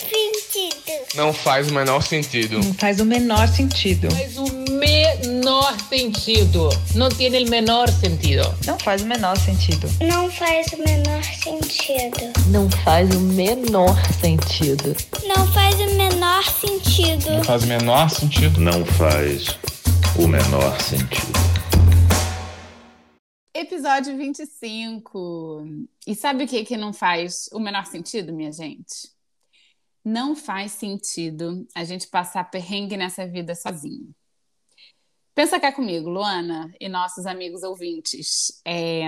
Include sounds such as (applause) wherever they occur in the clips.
sentido. Não faz o menor sentido. Não faz o menor sentido. Faz o menor sentido. Não tem o menor sentido. Não faz o menor sentido. Não faz o menor sentido. Não faz o menor sentido. Não faz o menor sentido. Não faz o menor sentido. Não faz o menor sentido. Episódio 25. E sabe o que, que não faz o menor sentido, minha gente? Não faz sentido a gente passar perrengue nessa vida sozinho. Pensa cá comigo, Luana e nossos amigos ouvintes. É,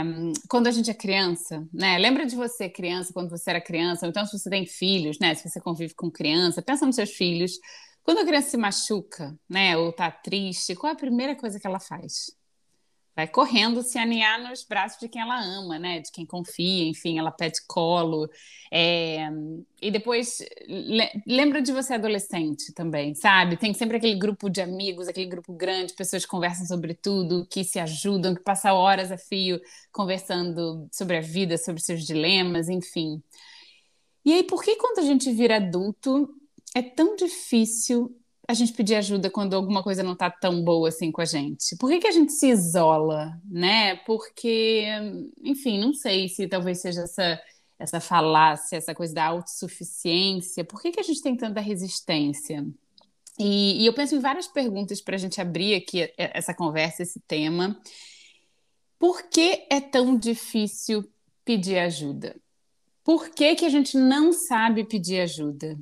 quando a gente é criança, né? Lembra de você criança, quando você era criança, então se você tem filhos, né? Se você convive com criança, pensa nos seus filhos. Quando a criança se machuca, né? Ou tá triste, qual é a primeira coisa que ela faz? Vai correndo se aninhar nos braços de quem ela ama, né? De quem confia, enfim, ela pede colo. É... E depois lembra de você adolescente também, sabe? Tem sempre aquele grupo de amigos, aquele grupo grande, pessoas que conversam sobre tudo, que se ajudam, que passam horas a fio conversando sobre a vida, sobre seus dilemas, enfim. E aí, por que quando a gente vira adulto é tão difícil a gente pedir ajuda quando alguma coisa não está tão boa assim com a gente? Por que, que a gente se isola, né? Porque, enfim, não sei se talvez seja essa, essa falácia, essa coisa da autossuficiência. Por que, que a gente tem tanta resistência? E, e eu penso em várias perguntas para a gente abrir aqui essa conversa, esse tema. Por que é tão difícil pedir ajuda? Por que, que a gente não sabe pedir ajuda?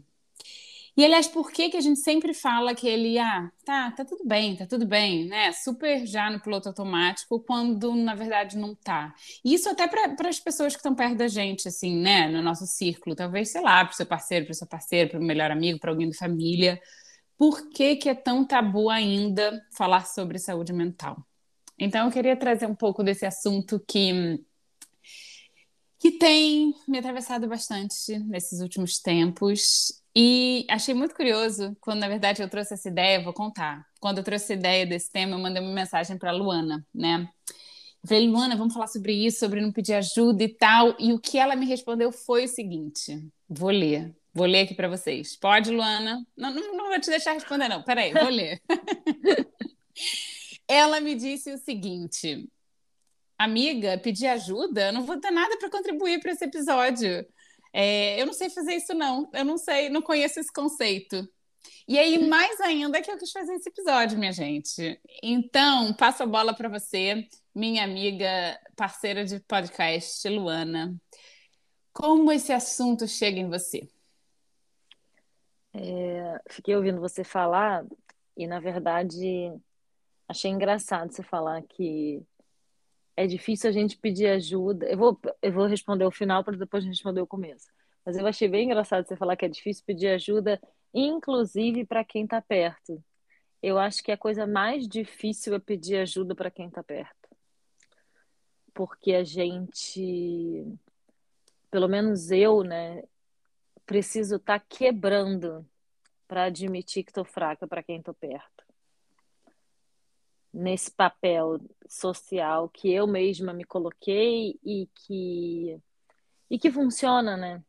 E, aliás, por que, que a gente sempre fala que ele, ah, tá, tá tudo bem, tá tudo bem, né? Super já no piloto automático, quando na verdade não tá. Isso até para as pessoas que estão perto da gente, assim, né? No nosso círculo, talvez, sei lá, para o seu parceiro, para o seu parceiro, para o melhor amigo, para alguém da família. Por que, que é tão tabu ainda falar sobre saúde mental? Então, eu queria trazer um pouco desse assunto que que tem me atravessado bastante nesses últimos tempos e achei muito curioso quando, na verdade, eu trouxe essa ideia, vou contar. Quando eu trouxe a ideia desse tema, eu mandei uma mensagem para Luana, né? Eu falei, Luana, vamos falar sobre isso, sobre não pedir ajuda e tal. E o que ela me respondeu foi o seguinte: vou ler, vou ler aqui para vocês. Pode, Luana? Não, não, não, vou te deixar responder, não. Peraí, vou ler. (laughs) ela me disse o seguinte: amiga, pedir ajuda, eu não vou ter nada para contribuir para esse episódio. É, eu não sei fazer isso, não. Eu não sei, não conheço esse conceito. E aí, mais ainda que eu quis fazer esse episódio, minha gente. Então, passo a bola para você, minha amiga, parceira de podcast, Luana. Como esse assunto chega em você? É, fiquei ouvindo você falar e, na verdade, achei engraçado você falar que é difícil a gente pedir ajuda. Eu vou, eu vou responder o final para depois responder o começo. Mas eu achei bem engraçado você falar que é difícil pedir ajuda, inclusive para quem está perto. Eu acho que a coisa mais difícil é pedir ajuda para quem está perto. Porque a gente, pelo menos eu, né, preciso estar tá quebrando para admitir que estou fraca para quem estou perto nesse papel social que eu mesma me coloquei e que e que funciona, né?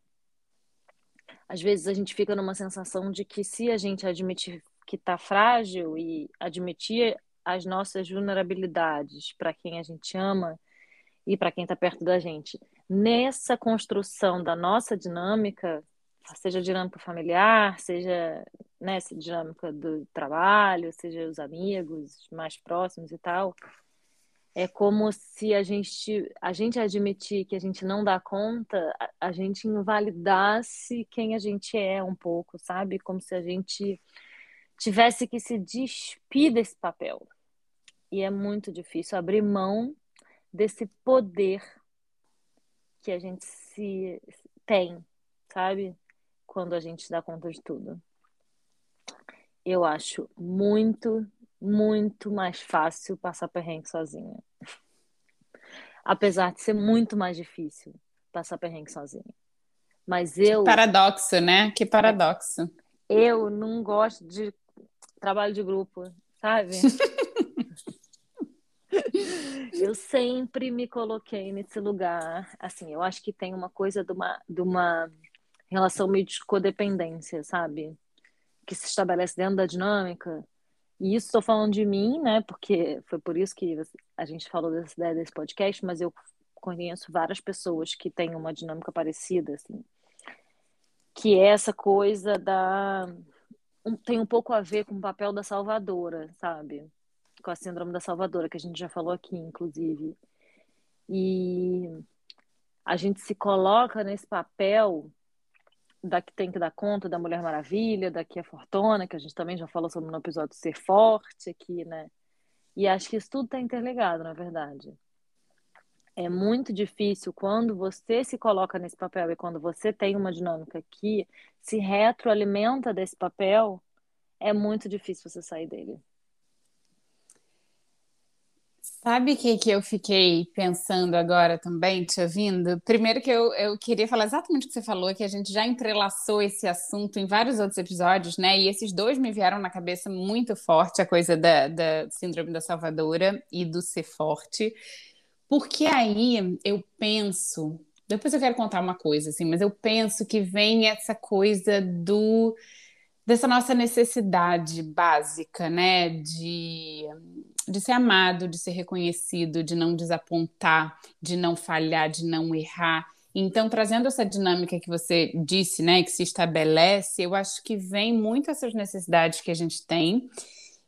Às vezes a gente fica numa sensação de que se a gente admitir que está frágil e admitir as nossas vulnerabilidades para quem a gente ama e para quem está perto da gente, nessa construção da nossa dinâmica, seja dinâmica familiar, seja né, dinâmica do trabalho, seja os amigos mais próximos e tal, é como se a gente, a gente admitir que a gente não dá conta, a, a gente invalidasse quem a gente é um pouco, sabe? Como se a gente tivesse que se despir desse papel. E é muito difícil abrir mão desse poder que a gente se tem, sabe? Quando a gente dá conta de tudo. Eu acho muito, muito mais fácil passar perrengue sozinha. Apesar de ser muito mais difícil passar perrengue sozinha. Mas eu. Que paradoxo, né? Que paradoxo. Eu não gosto de trabalho de grupo, sabe? (laughs) eu sempre me coloquei nesse lugar. Assim, eu acho que tem uma coisa de uma, de uma relação meio de codependência, sabe? Que se estabelece dentro da dinâmica. E isso estou falando de mim, né? Porque foi por isso que a gente falou dessa ideia desse podcast, mas eu conheço várias pessoas que têm uma dinâmica parecida, assim. Que é essa coisa da. Tem um pouco a ver com o papel da salvadora, sabe? Com a síndrome da salvadora, que a gente já falou aqui, inclusive. E a gente se coloca nesse papel da que tem que dar conta da Mulher Maravilha, da que é fortuna, que a gente também já falou sobre no episódio Ser Forte aqui, né? E acho que isso tudo está interligado, na verdade. É muito difícil quando você se coloca nesse papel e quando você tem uma dinâmica que se retroalimenta desse papel, é muito difícil você sair dele. Sabe o que, que eu fiquei pensando agora também, te ouvindo? Primeiro que eu, eu queria falar exatamente o que você falou, que a gente já entrelaçou esse assunto em vários outros episódios, né? E esses dois me vieram na cabeça muito forte, a coisa da, da síndrome da salvadora e do ser forte. Porque aí eu penso, depois eu quero contar uma coisa, assim, mas eu penso que vem essa coisa do dessa nossa necessidade básica, né, de de ser amado, de ser reconhecido, de não desapontar, de não falhar, de não errar. Então, trazendo essa dinâmica que você disse, né, que se estabelece, eu acho que vem muito essas necessidades que a gente tem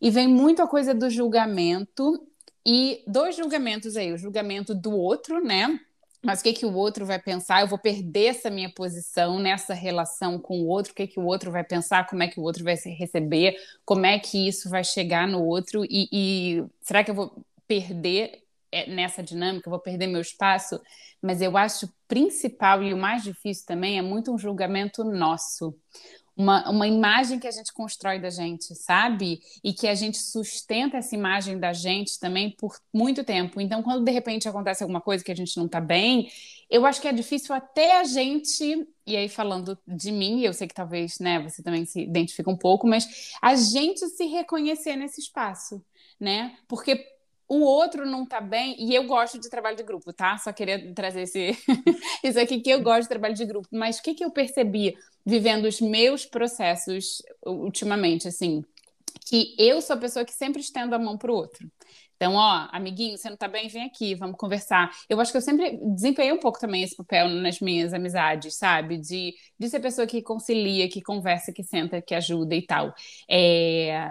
e vem muito a coisa do julgamento e dois julgamentos aí, o julgamento do outro, né? Mas o que, que o outro vai pensar? Eu vou perder essa minha posição nessa relação com o outro. O que, que o outro vai pensar? Como é que o outro vai se receber? Como é que isso vai chegar no outro? E, e será que eu vou perder é, nessa dinâmica? Eu vou perder meu espaço? Mas eu acho principal e o mais difícil também é muito um julgamento nosso uma, uma imagem que a gente constrói da gente, sabe? E que a gente sustenta essa imagem da gente também por muito tempo. Então, quando de repente acontece alguma coisa que a gente não tá bem, eu acho que é difícil até a gente, e aí falando de mim, eu sei que talvez, né, você também se identifica um pouco, mas a gente se reconhecer nesse espaço, né? Porque o outro não tá bem, e eu gosto de trabalho de grupo, tá? Só queria trazer esse, (laughs) isso aqui que eu gosto de trabalho de grupo. Mas o que, que eu percebi vivendo os meus processos ultimamente, assim? Que eu sou a pessoa que sempre estendo a mão pro outro. Então, ó, amiguinho, você não tá bem? Vem aqui, vamos conversar. Eu acho que eu sempre desempenhei um pouco também esse papel nas minhas amizades, sabe? De, de ser a pessoa que concilia, que conversa, que senta, que ajuda e tal. É,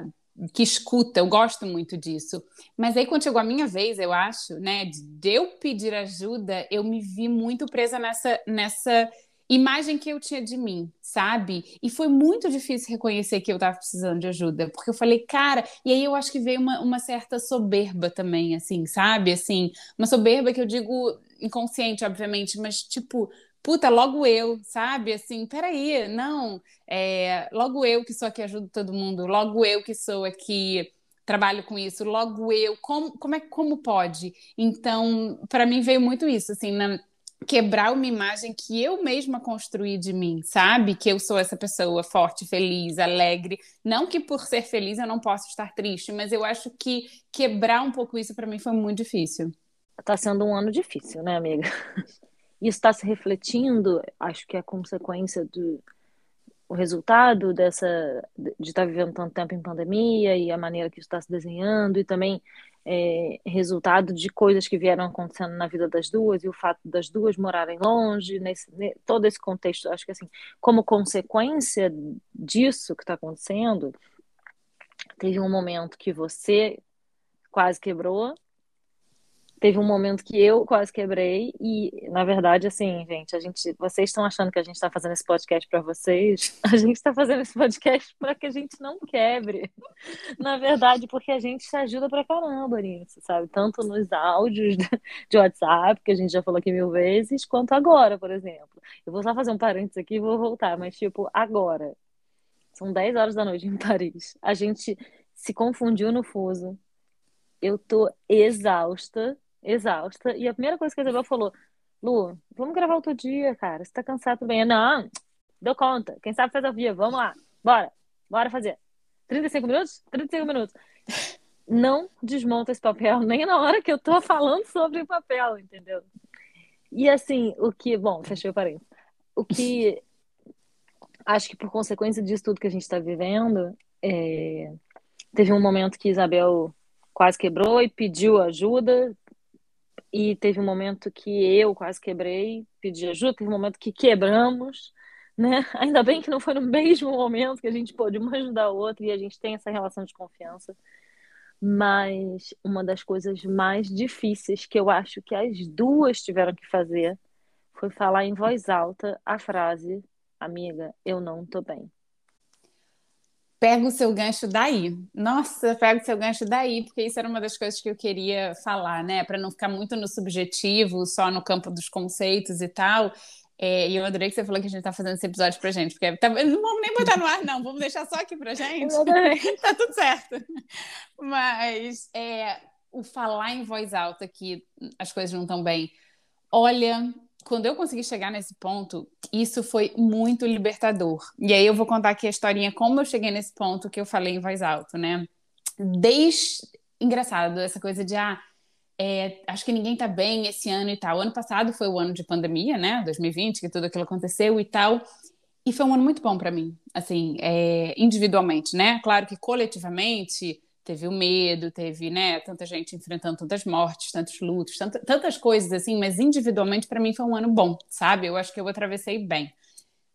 que escuta, eu gosto muito disso. Mas aí, quando chegou a minha vez, eu acho, né, de eu pedir ajuda, eu me vi muito presa nessa, nessa imagem que eu tinha de mim, sabe? E foi muito difícil reconhecer que eu estava precisando de ajuda, porque eu falei, cara, e aí eu acho que veio uma, uma certa soberba também, assim, sabe? Assim, uma soberba que eu digo inconsciente, obviamente, mas tipo, puta, logo eu, sabe? Assim, peraí, não, é, logo eu que sou aqui ajudo todo mundo, logo eu que sou aqui trabalho com isso, logo eu, como, como é como pode? Então, para mim veio muito isso, assim, na, quebrar uma imagem que eu mesma construí de mim, sabe? Que eu sou essa pessoa forte, feliz, alegre. Não que por ser feliz eu não possa estar triste, mas eu acho que quebrar um pouco isso para mim foi muito difícil. Tá sendo um ano difícil, né, amiga? (laughs) Isso está se refletindo, acho que é consequência do o resultado dessa de estar tá vivendo tanto tempo em pandemia e a maneira que isso está se desenhando e também é, resultado de coisas que vieram acontecendo na vida das duas e o fato das duas morarem longe, nesse, todo esse contexto, acho que assim, como consequência disso que está acontecendo, teve um momento que você quase quebrou, teve um momento que eu quase quebrei e, na verdade, assim, gente, a gente, vocês estão achando que a gente está fazendo esse podcast para vocês? (laughs) A gente está fazendo esse podcast para que a gente não quebre. (laughs) Na verdade, porque a gente se ajuda pra caramba nisso, sabe? Tanto nos áudios (laughs) de WhatsApp, que a gente já falou aqui mil vezes, quanto agora, por exemplo. Eu vou só fazer um parênteses aqui e vou voltar, mas tipo, agora. São 10 horas da noite em Paris. A gente se confundiu no fuso. Eu tô exausta exausta. E a primeira coisa que a Isabel falou, Lu, vamos gravar outro dia, cara. Você tá cansado também. Eu, não, deu conta. Quem sabe faz ao vivo. Vamos lá. Bora. Bora fazer. 35 minutos? 35 minutos. Não desmonta esse papel (laughs) nem na hora que eu tô falando sobre o papel, entendeu? E assim, o que. Bom, fechei o parênteses. O que. Acho que por consequência disso tudo que a gente está vivendo, é... teve um momento que Isabel quase quebrou e pediu ajuda, e teve um momento que eu quase quebrei, pedi ajuda, teve um momento que quebramos, né? (laughs) Ainda bem que não foi no mesmo momento que a gente pôde uma ajudar a outra e a gente tem essa relação de confiança. Mas uma das coisas mais difíceis que eu acho que as duas tiveram que fazer foi falar em voz alta a frase: Amiga, eu não tô bem pega o seu gancho daí. Nossa, pega o seu gancho daí, porque isso era uma das coisas que eu queria falar, né? Para não ficar muito no subjetivo, só no campo dos conceitos e tal. É, e eu adorei que você falou que a gente está fazendo esse episódio pra gente, porque tá, não vamos nem botar no ar, não, vamos deixar só aqui pra gente. (laughs) tá tudo certo. Mas é, o falar em voz alta que as coisas não estão bem. Olha, quando eu consegui chegar nesse ponto, isso foi muito libertador. E aí eu vou contar aqui a historinha como eu cheguei nesse ponto que eu falei em voz alta, né? Desde engraçado essa coisa de ah, é, acho que ninguém tá bem esse ano e tal. O ano passado foi o ano de pandemia, né? 2020, que tudo aquilo aconteceu e tal. E foi um ano muito bom para mim, assim, é, individualmente, né? Claro que coletivamente teve o medo, teve, né, tanta gente enfrentando tantas mortes, tantos lutos, tanta, tantas coisas assim, mas individualmente para mim foi um ano bom, sabe? Eu acho que eu atravessei bem.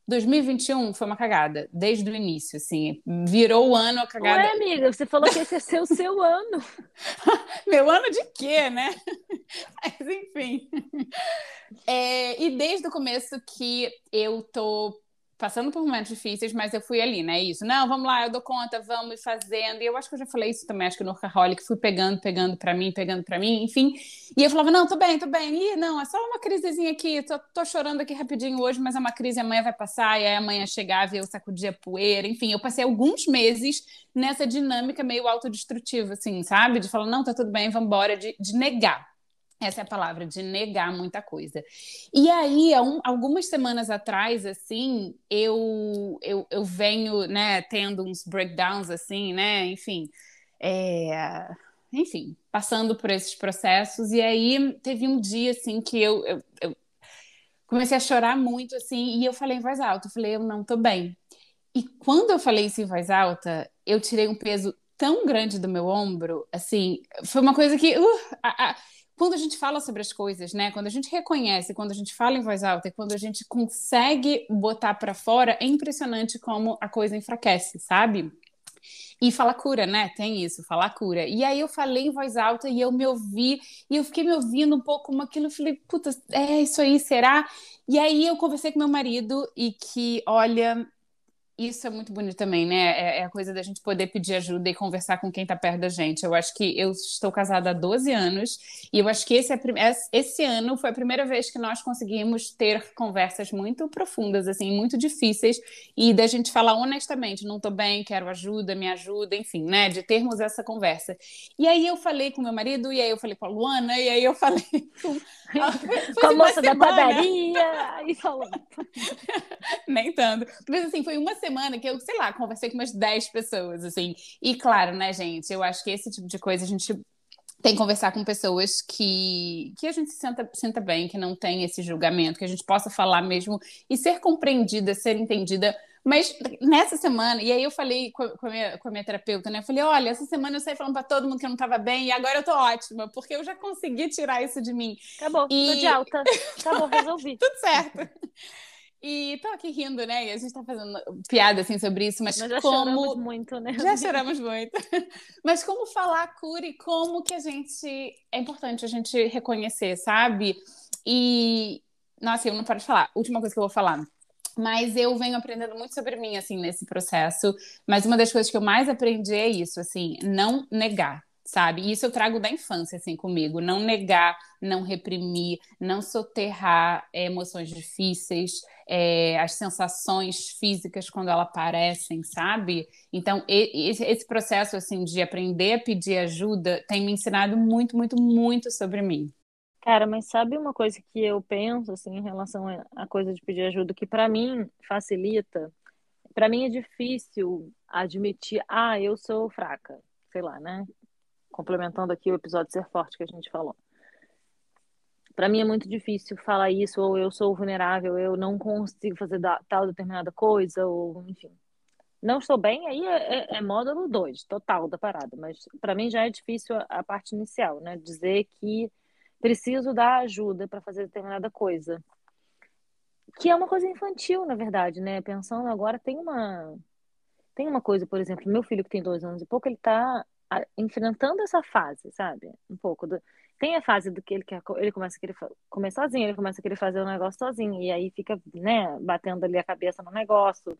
2021 foi uma cagada, desde o início, assim, virou o ano a cagada. Ué, amiga, você falou que esse ia ser o seu (laughs) ano. Meu ano de quê, né? (laughs) Mas enfim. É, e desde o começo que eu tô passando por momentos difíceis, mas eu fui ali, né? Isso. Não, vamos lá, eu dou conta, vamos fazendo. E eu acho que eu já falei isso também, acho que no Workaholic, fui pegando, pegando para mim, pegando para mim, enfim. E eu falava, não, tô bem, tô bem. E não, é só uma crisezinha aqui, tô, tô chorando aqui rapidinho hoje, mas é uma crise, amanhã vai passar, e aí amanhã chegava e eu sacudia poeira. Enfim, eu passei alguns meses nessa dinâmica meio autodestrutiva, assim, sabe? De falar, não, tá tudo bem, vamos embora, de, de negar essa é a palavra, de negar muita coisa. E aí, um, algumas semanas atrás, assim, eu, eu, eu venho, né, tendo uns breakdowns, assim, né, enfim, é, enfim, passando por esses processos. E aí, teve um dia, assim, que eu, eu, eu comecei a chorar muito, assim, e eu falei em voz alta, eu falei, eu não tô bem. E quando eu falei isso em voz alta, eu tirei um peso tão grande do meu ombro, assim, foi uma coisa que... Uh, a, a, quando a gente fala sobre as coisas, né? Quando a gente reconhece, quando a gente fala em voz alta e quando a gente consegue botar para fora, é impressionante como a coisa enfraquece, sabe? E fala cura, né? Tem isso, falar cura. E aí eu falei em voz alta e eu me ouvi, e eu fiquei me ouvindo um pouco como aquilo, eu falei, puta, é isso aí, será? E aí eu conversei com meu marido e que, olha, isso é muito bonito também, né? É, é, a coisa da gente poder pedir ajuda e conversar com quem está perto da gente. Eu acho que eu estou casada há 12 anos e eu acho que esse, é, esse ano foi a primeira vez que nós conseguimos ter conversas muito profundas, assim, muito difíceis e da gente falar honestamente, não estou bem, quero ajuda, me ajuda, enfim, né? De termos essa conversa. E aí eu falei com meu marido, e aí eu falei com a Luana, e aí eu falei com, (laughs) com a (laughs) moça da padaria e falou. (laughs) Nem tanto. Mas assim, foi uma semana semana que eu, sei lá, conversei com umas 10 pessoas, assim. E claro, né, gente, eu acho que esse tipo de coisa a gente tem que conversar com pessoas que, que a gente se senta, senta bem, que não tem esse julgamento, que a gente possa falar mesmo e ser compreendida, ser entendida. Mas nessa semana, e aí eu falei com a, minha, com a minha terapeuta, né? Eu falei: olha, essa semana eu saí falando para todo mundo que eu não estava bem e agora eu tô ótima, porque eu já consegui tirar isso de mim. Acabou, e... tô de alta. Acabou, resolvi. (laughs) Tudo certo. E tô aqui rindo, né? E a gente tá fazendo piada assim sobre isso, mas Nós já como choramos muito, né? já choramos muito. (laughs) Mas como falar cura e como que a gente é importante a gente reconhecer, sabe? E nossa, eu não paro de falar. Última coisa que eu vou falar. Mas eu venho aprendendo muito sobre mim, assim, nesse processo. Mas uma das coisas que eu mais aprendi é isso, assim, não negar, sabe? Isso eu trago da infância, assim, comigo. Não negar, não reprimir, não soterrar é, emoções difíceis, é, as sensações físicas quando elas aparecem, sabe? Então, esse processo, assim, de aprender a pedir ajuda tem me ensinado muito, muito, muito sobre mim. Cara, mas sabe uma coisa que eu penso assim em relação à coisa de pedir ajuda que para mim facilita? Para mim é difícil admitir, ah, eu sou fraca, sei lá, né? Complementando aqui o episódio ser forte que a gente falou. Para mim é muito difícil falar isso, ou eu sou vulnerável, eu não consigo fazer tal determinada coisa, ou enfim. Não estou bem, aí é, é, é módulo 2, total da parada, mas para mim já é difícil a, a parte inicial, né? Dizer que preciso dar ajuda para fazer determinada coisa. Que é uma coisa infantil, na verdade, né? Pensando agora, tem uma tem uma coisa, por exemplo, meu filho que tem dois anos e pouco, ele está enfrentando essa fase, sabe? Um pouco do... tem a fase do que ele quer, ele começa a querer comer sozinho, ele começa a querer fazer o negócio sozinho e aí fica, né, batendo ali a cabeça no negócio.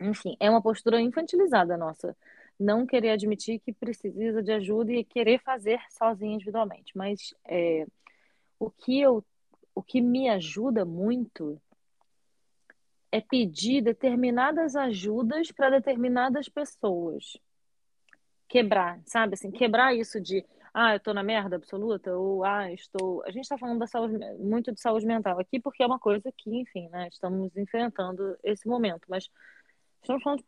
Enfim, é uma postura infantilizada nossa não querer admitir que precisa de ajuda e querer fazer sozinho individualmente. Mas é, o que eu, o que me ajuda muito é pedir determinadas ajudas para determinadas pessoas. Quebrar, sabe? Assim, quebrar isso de ah, eu tô na merda absoluta, ou ah, estou. A gente está falando da saúde, muito de saúde mental aqui, porque é uma coisa que, enfim, né, estamos enfrentando esse momento, mas estamos falando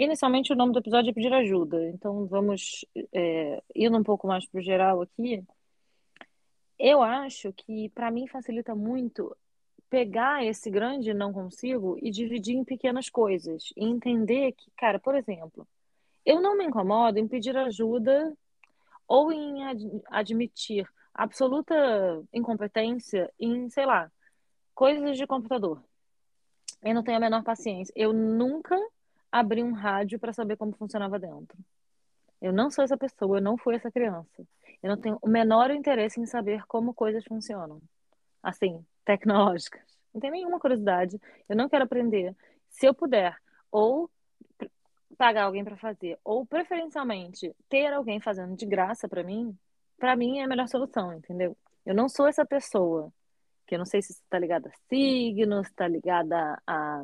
Inicialmente, o nome do episódio é pedir ajuda, então vamos é, indo um pouco mais para o geral aqui. Eu acho que, para mim, facilita muito pegar esse grande não consigo e dividir em pequenas coisas. E entender que, cara, por exemplo, eu não me incomodo em pedir ajuda ou em ad admitir absoluta incompetência em, sei lá, coisas de computador. Eu não tenho a menor paciência. Eu nunca abrir um rádio para saber como funcionava dentro. Eu não sou essa pessoa, eu não fui essa criança. Eu não tenho o menor interesse em saber como coisas funcionam. Assim, tecnológicas. Não tenho nenhuma curiosidade. Eu não quero aprender. Se eu puder, ou pagar alguém para fazer, ou preferencialmente ter alguém fazendo de graça para mim, para mim é a melhor solução, entendeu? Eu não sou essa pessoa que eu não sei se está ligada a signos, está ligada a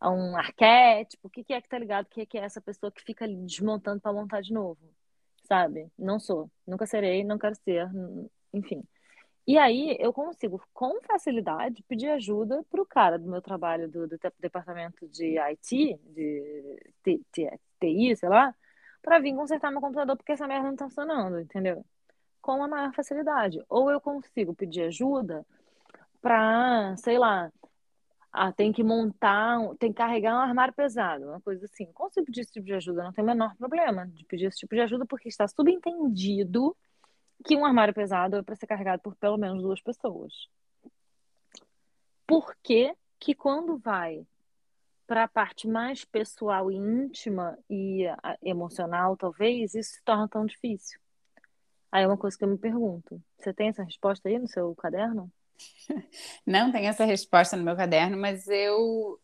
a um arquétipo, o que, que é que tá ligado? O que, que é essa pessoa que fica desmontando para montar de novo? Sabe? Não sou, nunca serei, não quero ser, enfim. E aí eu consigo, com facilidade, pedir ajuda para o cara do meu trabalho do, do departamento de IT, de TI, sei lá, para vir consertar meu computador porque essa merda não está funcionando, entendeu? Com a maior facilidade. Ou eu consigo pedir ajuda para, sei lá, ah, tem que montar, tem que carregar um armário pesado, uma coisa assim. Consigo pedir esse tipo de ajuda, não tem o menor problema de pedir esse tipo de ajuda, porque está subentendido que um armário pesado é para ser carregado por pelo menos duas pessoas. Por que que quando vai para a parte mais pessoal e íntima e emocional, talvez, isso se torna tão difícil? Aí é uma coisa que eu me pergunto. Você tem essa resposta aí no seu caderno? (laughs) Não tem essa resposta no meu caderno, mas eu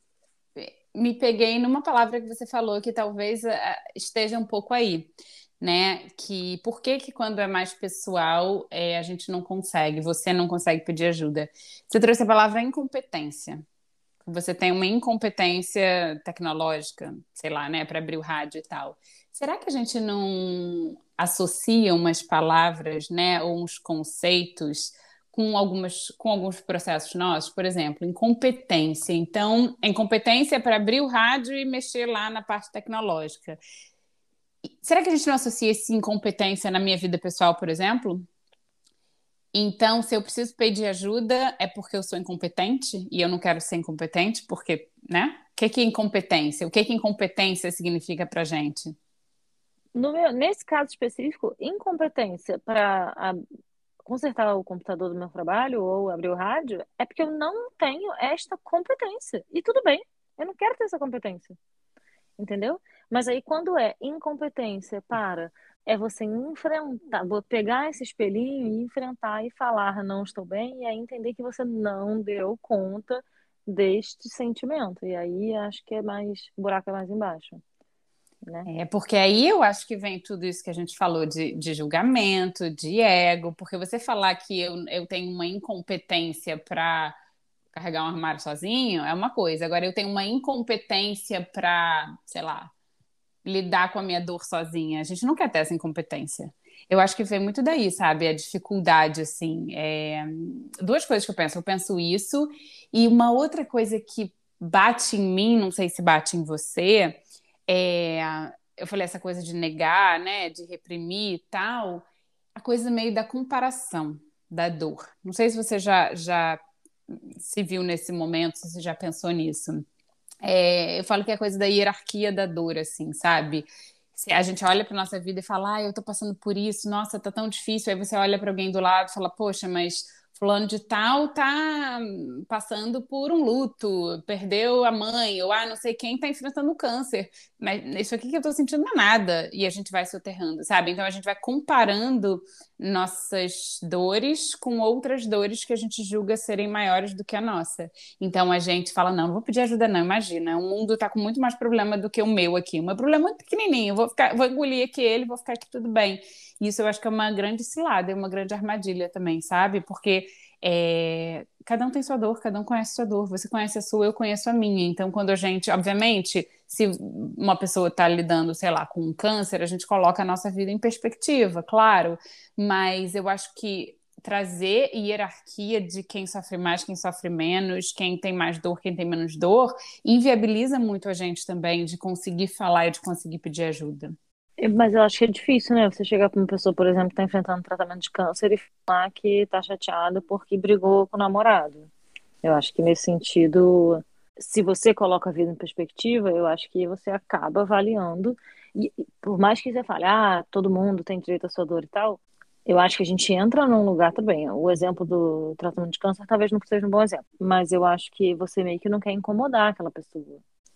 me peguei numa palavra que você falou que talvez eh, esteja um pouco aí, né? Que por que que quando é mais pessoal é, a gente não consegue, você não consegue pedir ajuda? Você trouxe a palavra incompetência. Você tem uma incompetência tecnológica, sei lá, né, para abrir o rádio e tal. Será que a gente não associa umas palavras, né, ou uns conceitos com, algumas, com alguns processos nossos, por exemplo, incompetência. Então, a incompetência é para abrir o rádio e mexer lá na parte tecnológica. Será que a gente não associa esse incompetência na minha vida pessoal, por exemplo? Então, se eu preciso pedir ajuda, é porque eu sou incompetente e eu não quero ser incompetente, porque, né? O que, que é incompetência? O que, que incompetência significa para gente? Meu, nesse caso específico, incompetência para consertar o computador do meu trabalho ou abrir o rádio, é porque eu não tenho esta competência. E tudo bem, eu não quero ter essa competência. Entendeu? Mas aí quando é incompetência para é você enfrentar, vou pegar esse espelhinho e enfrentar e falar não estou bem e aí entender que você não deu conta deste sentimento. E aí acho que é mais, buraco é mais embaixo. Né? É, porque aí eu acho que vem tudo isso que a gente falou de, de julgamento, de ego, porque você falar que eu, eu tenho uma incompetência para carregar um armário sozinho é uma coisa, agora eu tenho uma incompetência para, sei lá, lidar com a minha dor sozinha. A gente não quer ter essa incompetência. Eu acho que vem muito daí, sabe? A dificuldade, assim. É... Duas coisas que eu penso. Eu penso isso, e uma outra coisa que bate em mim, não sei se bate em você, é, eu falei essa coisa de negar, né, de reprimir e tal, a coisa meio da comparação da dor. Não sei se você já, já se viu nesse momento, se você já pensou nisso. É, eu falo que é coisa da hierarquia da dor, assim, sabe? Se a gente olha para nossa vida e fala, ah, eu tô passando por isso, nossa, tá tão difícil. Aí você olha para alguém do lado e fala, poxa, mas fulano de tal tá passando por um luto, perdeu a mãe, ou ah, não sei quem tá enfrentando câncer. Mas isso aqui que eu tô sentindo não é nada. E a gente vai soterrando, sabe? Então a gente vai comparando nossas dores com outras dores que a gente julga serem maiores do que a nossa. Então a gente fala, não, não vou pedir ajuda não, imagina, o mundo tá com muito mais problema do que o meu aqui. O meu problema é muito pequenininho, vou ficar, vou engolir aqui ele, vou ficar aqui tudo bem. Isso eu acho que é uma grande cilada, é uma grande armadilha também, sabe? Porque é, cada um tem sua dor, cada um conhece sua dor. Você conhece a sua, eu conheço a minha. Então, quando a gente, obviamente, se uma pessoa está lidando, sei lá, com um câncer, a gente coloca a nossa vida em perspectiva, claro. Mas eu acho que trazer hierarquia de quem sofre mais, quem sofre menos, quem tem mais dor, quem tem menos dor, inviabiliza muito a gente também de conseguir falar e de conseguir pedir ajuda. Mas eu acho que é difícil, né? Você chegar para uma pessoa, por exemplo, que está enfrentando tratamento de câncer e falar que está chateada porque brigou com o namorado. Eu acho que nesse sentido, se você coloca a vida em perspectiva, eu acho que você acaba avaliando. E por mais que você fale, ah, todo mundo tem direito à sua dor e tal, eu acho que a gente entra num lugar também. O exemplo do tratamento de câncer talvez não seja um bom exemplo, mas eu acho que você meio que não quer incomodar aquela pessoa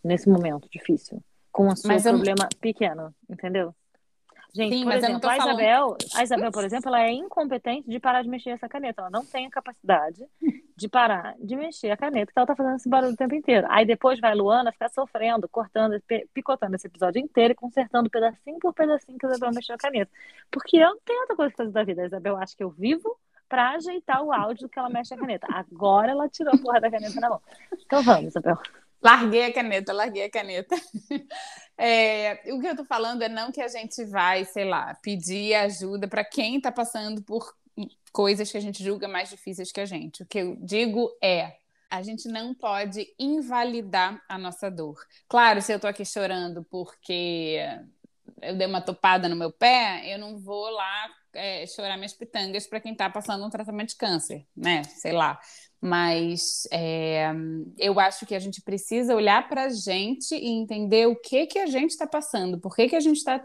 nesse momento difícil com o seu problema pequeno, entendeu? Gente, Sim, por exemplo, a Isabel, a Isabel, por exemplo, ela é incompetente de parar de mexer essa caneta. Ela não tem a capacidade de parar de mexer a caneta, que ela tá fazendo esse barulho o tempo inteiro. Aí depois vai a Luana ficar sofrendo, cortando, picotando esse episódio inteiro e consertando pedacinho por pedacinho que a Isabel mexeu a caneta. Porque eu não tenho outra coisa pra fazer da vida. A Isabel acha que eu vivo pra ajeitar o áudio que ela mexe a caneta. Agora ela tirou a porra da caneta na mão. Então vamos, Isabel. Larguei a caneta, larguei a caneta. (laughs) É, o que eu tô falando é não que a gente vai, sei lá, pedir ajuda para quem está passando por coisas que a gente julga mais difíceis que a gente. O que eu digo é a gente não pode invalidar a nossa dor. Claro, se eu tô aqui chorando porque eu dei uma topada no meu pé, eu não vou lá é, chorar minhas pitangas para quem está passando um tratamento de câncer, né? Sei lá. Mas é, eu acho que a gente precisa olhar para a gente e entender o que que a gente está passando, por que, que a gente está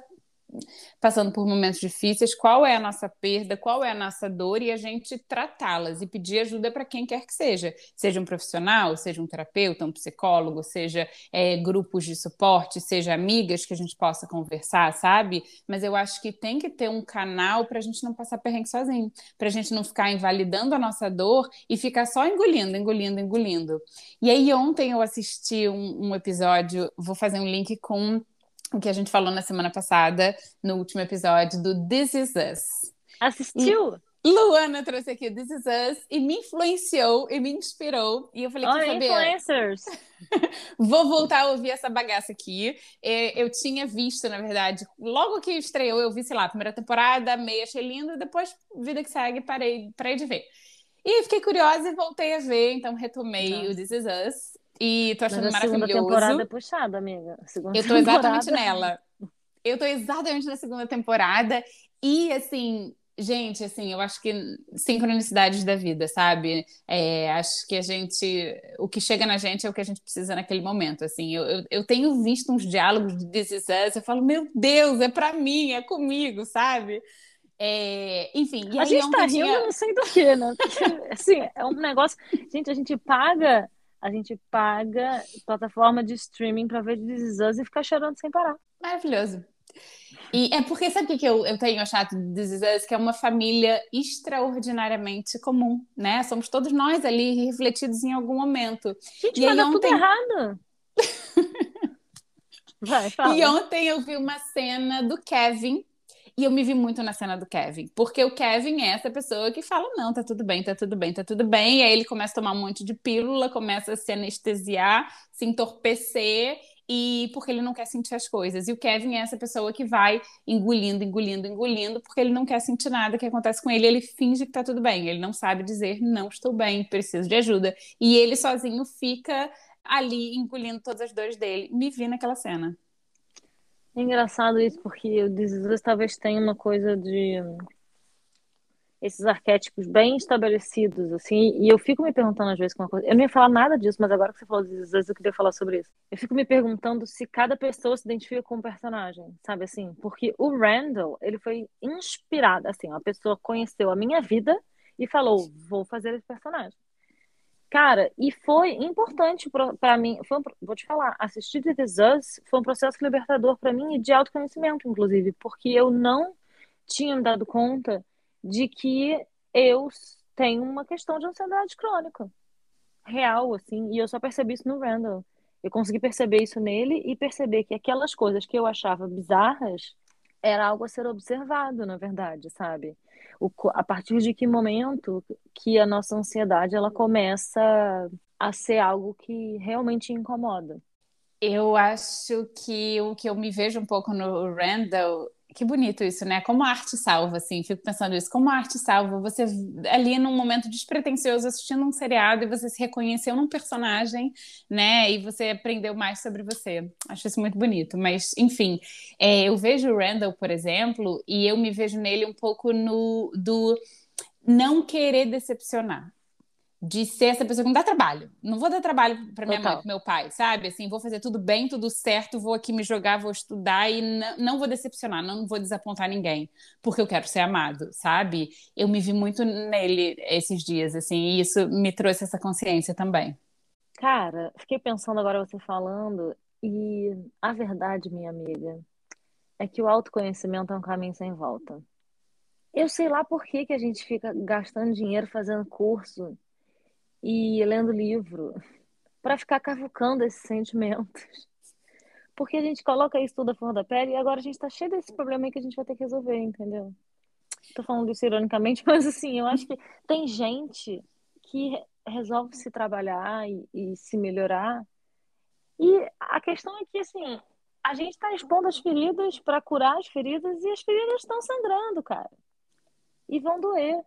passando por momentos difíceis, qual é a nossa perda, qual é a nossa dor e a gente tratá-las e pedir ajuda para quem quer que seja, seja um profissional, seja um terapeuta, um psicólogo, seja é, grupos de suporte, seja amigas que a gente possa conversar, sabe? Mas eu acho que tem que ter um canal para a gente não passar perrengue sozinho, para a gente não ficar invalidando a nossa dor e ficar só engolindo, engolindo, engolindo. E aí ontem eu assisti um, um episódio, vou fazer um link com o que a gente falou na semana passada, no último episódio do This Is Us. Assistiu? E Luana trouxe aqui This Is Us e me influenciou e me inspirou. E eu falei, quer saber? influencers! (laughs) Vou voltar a ouvir essa bagaça aqui. É, eu tinha visto, na verdade, logo que estreou, eu vi, sei lá, primeira temporada, meio achei lindo, depois, vida que segue, parei, parei de ver. E fiquei curiosa e voltei a ver, então retomei Nossa. o This Is Us. E tô achando Mas a maravilhoso. segunda temporada é puxada, amiga. Segunda eu tô exatamente nela. Eu tô exatamente na segunda temporada. E, assim, gente, assim, eu acho que sincronicidades da vida, sabe? É, acho que a gente. O que chega na gente é o que a gente precisa naquele momento. Assim, eu, eu, eu tenho visto uns diálogos de This Is Us, eu falo, meu Deus, é pra mim, é comigo, sabe? É, enfim, a gente tá rindo, tinha- não sei do que, né? Porque, assim, é um negócio. Gente, a gente paga, a gente paga plataforma de streaming pra ver This Is Us e ficar chorando sem parar. Maravilhoso. E é porque sabe o que eu, eu tenho achado de This Is Us? Que é uma família extraordinariamente comum, né? Somos todos nós ali refletidos em algum momento. Gente, E mas aí é tudo ontem- errado. (laughs) Vai, fala. E ontem eu vi uma cena do Kevin. E eu me vi muito na cena do Kevin, porque o Kevin é essa pessoa que fala: não, tá tudo bem, tá tudo bem, tá tudo bem. E aí ele começa a tomar um monte de pílula, começa a se anestesiar, se entorpecer, e porque ele não quer sentir as coisas. E o Kevin é essa pessoa que vai engolindo, engolindo, engolindo, porque ele não quer sentir nada que acontece com ele. Ele finge que tá tudo bem, ele não sabe dizer: não estou bem, preciso de ajuda. E ele sozinho fica ali engolindo todas as dores dele. Me vi naquela cena. É engraçado isso, porque o This talvez tenha uma coisa de esses arquétipos bem estabelecidos, assim, e eu fico me perguntando às vezes uma coisa. Eu não ia falar nada disso, mas agora que você falou Is Us, eu queria falar sobre isso. Eu fico me perguntando se cada pessoa se identifica com um personagem, sabe assim? Porque o Randall, ele foi inspirado, assim, a pessoa conheceu a minha vida e falou, vou fazer esse personagem. Cara, e foi importante pra mim, um vou te falar, assistir Is Us foi um processo libertador pra mim e de autoconhecimento, inclusive, porque eu não tinha me dado conta de que eu tenho uma questão de ansiedade crônica, real, assim, e eu só percebi isso no Randall. Eu consegui perceber isso nele e perceber que aquelas coisas que eu achava bizarras era algo a ser observado, na verdade, sabe? O a partir de que momento que a nossa ansiedade ela começa a ser algo que realmente incomoda. Eu acho que o que eu me vejo um pouco no Randall, que bonito isso, né? Como a arte salva, assim, fico pensando isso, como a arte salva, você ali num momento despretensioso assistindo um seriado e você se reconheceu num personagem, né? E você aprendeu mais sobre você. Acho isso muito bonito. Mas, enfim, é, eu vejo o Randall, por exemplo, e eu me vejo nele um pouco no do não querer decepcionar de ser essa pessoa que não dá trabalho. Não vou dar trabalho para minha Total. mãe, pro meu pai, sabe? Assim, vou fazer tudo bem, tudo certo, vou aqui me jogar, vou estudar e não, não vou decepcionar, não vou desapontar ninguém, porque eu quero ser amado, sabe? Eu me vi muito nele esses dias, assim, e isso me trouxe essa consciência também. Cara, fiquei pensando agora você falando, e a verdade, minha amiga, é que o autoconhecimento é um caminho sem volta. Eu sei lá por que que a gente fica gastando dinheiro fazendo curso e lendo livro para ficar cavucando esses sentimentos. Porque a gente coloca isso tudo à flor da pele e agora a gente tá cheio desse problema aí que a gente vai ter que resolver, entendeu? Tô falando isso ironicamente, (laughs) mas assim, eu acho que tem gente que re- resolve se trabalhar e, e se melhorar. E a questão é que, assim, a gente está expondo as feridas para curar as feridas e as feridas estão sangrando, cara. E vão doer.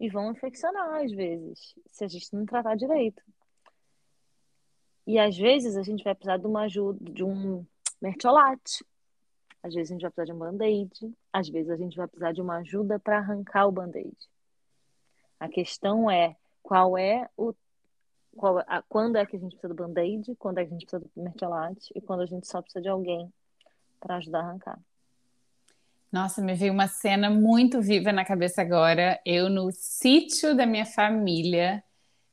E vão infeccionar, às vezes, se a gente não tratar direito. E às vezes a gente vai precisar de uma ajuda, de um mertiolate. Às vezes a gente vai precisar de um band-aid. Às vezes a gente vai precisar de uma ajuda para arrancar o band-aid. A questão é qual é o qual, a, quando é que a gente precisa do band-aid, quando é que a gente precisa do mertiolate e quando a gente só precisa de alguém para ajudar a arrancar. Nossa, me veio uma cena muito viva na cabeça agora. Eu no sítio da minha família,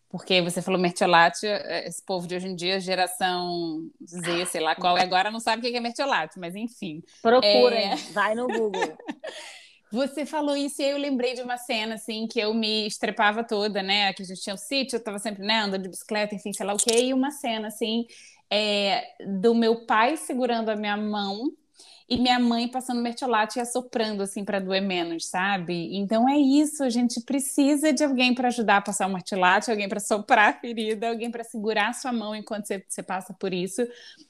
porque você falou mertiolate, esse povo de hoje em dia, geração Z, sei lá qual, agora não sabe o que é mertiolate, mas enfim. Procurem, É. vai no Google. (laughs) Você falou isso e aí eu lembrei de uma cena, assim, que eu me estrepava toda, né? Que a gente tinha um sítio, eu tava sempre, né, andando de bicicleta, enfim, sei lá o quê. E uma cena, assim, é, do meu pai segurando a minha mão e minha mãe passando mertiolate e assoprando, assim, para doer menos, sabe? Então é isso, a gente precisa de alguém para ajudar a passar o mertiolate, alguém para soprar a ferida, alguém para segurar a sua mão enquanto você, você passa por isso.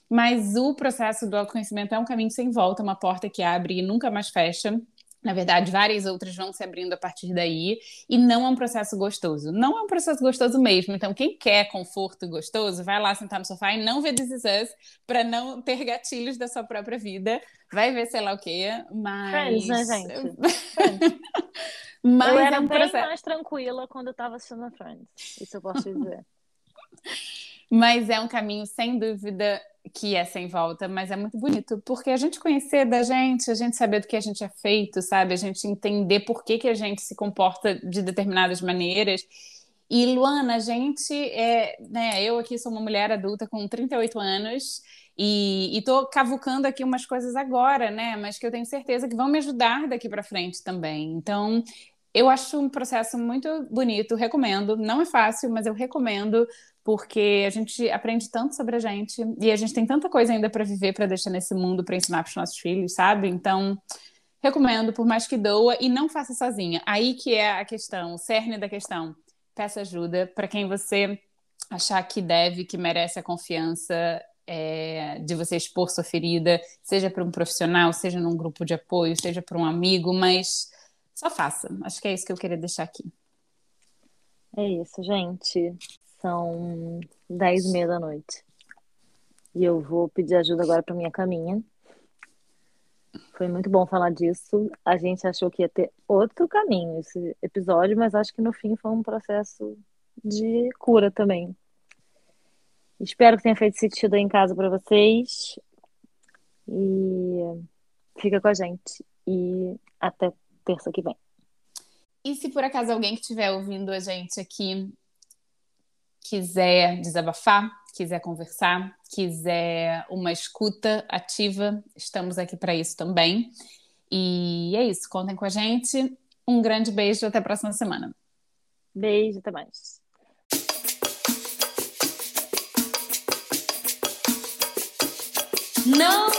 Mas o processo do autoconhecimento é um caminho sem volta, uma porta que abre e nunca mais fecha. Na verdade, várias outras vão se abrindo a partir daí, e não é um processo gostoso. Não é um processo gostoso mesmo. Então, quem quer conforto gostoso, vai lá sentar no sofá e não ver This Is Us para não ter gatilhos da sua própria vida. Vai ver sei lá o quê, mas. Friends, né, gente? Friends. (laughs) Mas eu é era um bem processo. mais tranquila quando eu tava assistindo a Friends. Isso eu posso dizer. (laughs) Mas é um caminho, sem dúvida, que é sem volta, mas é muito bonito, porque a gente conhecer da gente, a gente saber do que a gente é feito, sabe? A gente entender por que, que a gente se comporta de determinadas maneiras. E, Luana, a gente é, né, eu aqui sou uma mulher adulta com 38 anos e, estou cavucando aqui umas coisas agora, né? Mas que eu tenho certeza que vão me ajudar daqui para frente também. Então, eu acho um processo muito bonito, recomendo. Não é fácil, mas eu recomendo porque a gente aprende tanto sobre a gente e a gente tem tanta coisa ainda para viver, para deixar nesse mundo, para ensinar para os nossos filhos, sabe? Então, recomendo, por mais que doa, e não faça sozinha. Aí que é a questão, o cerne da questão. Peça ajuda para quem você achar que deve, que merece a confiança é, de você expor sua ferida, seja para um profissional, seja num grupo de apoio, seja para um amigo, mas só faça. Acho que é isso que eu queria deixar aqui. É isso, gente. São dez e meia da noite. E eu vou pedir ajuda agora para minha caminha. Foi muito bom falar disso. A gente achou que ia ter outro caminho esse episódio, mas acho que no fim foi um processo de cura também. Espero que tenha feito sentido aí em casa para vocês. E fica com a gente. E até terça que vem. E se por acaso alguém que estiver ouvindo a gente aqui quiser desabafar, quiser conversar, quiser uma escuta ativa, estamos aqui para isso também. E é isso, contem com a gente. Um grande beijo, até a próxima semana. Beijo, até mais. Não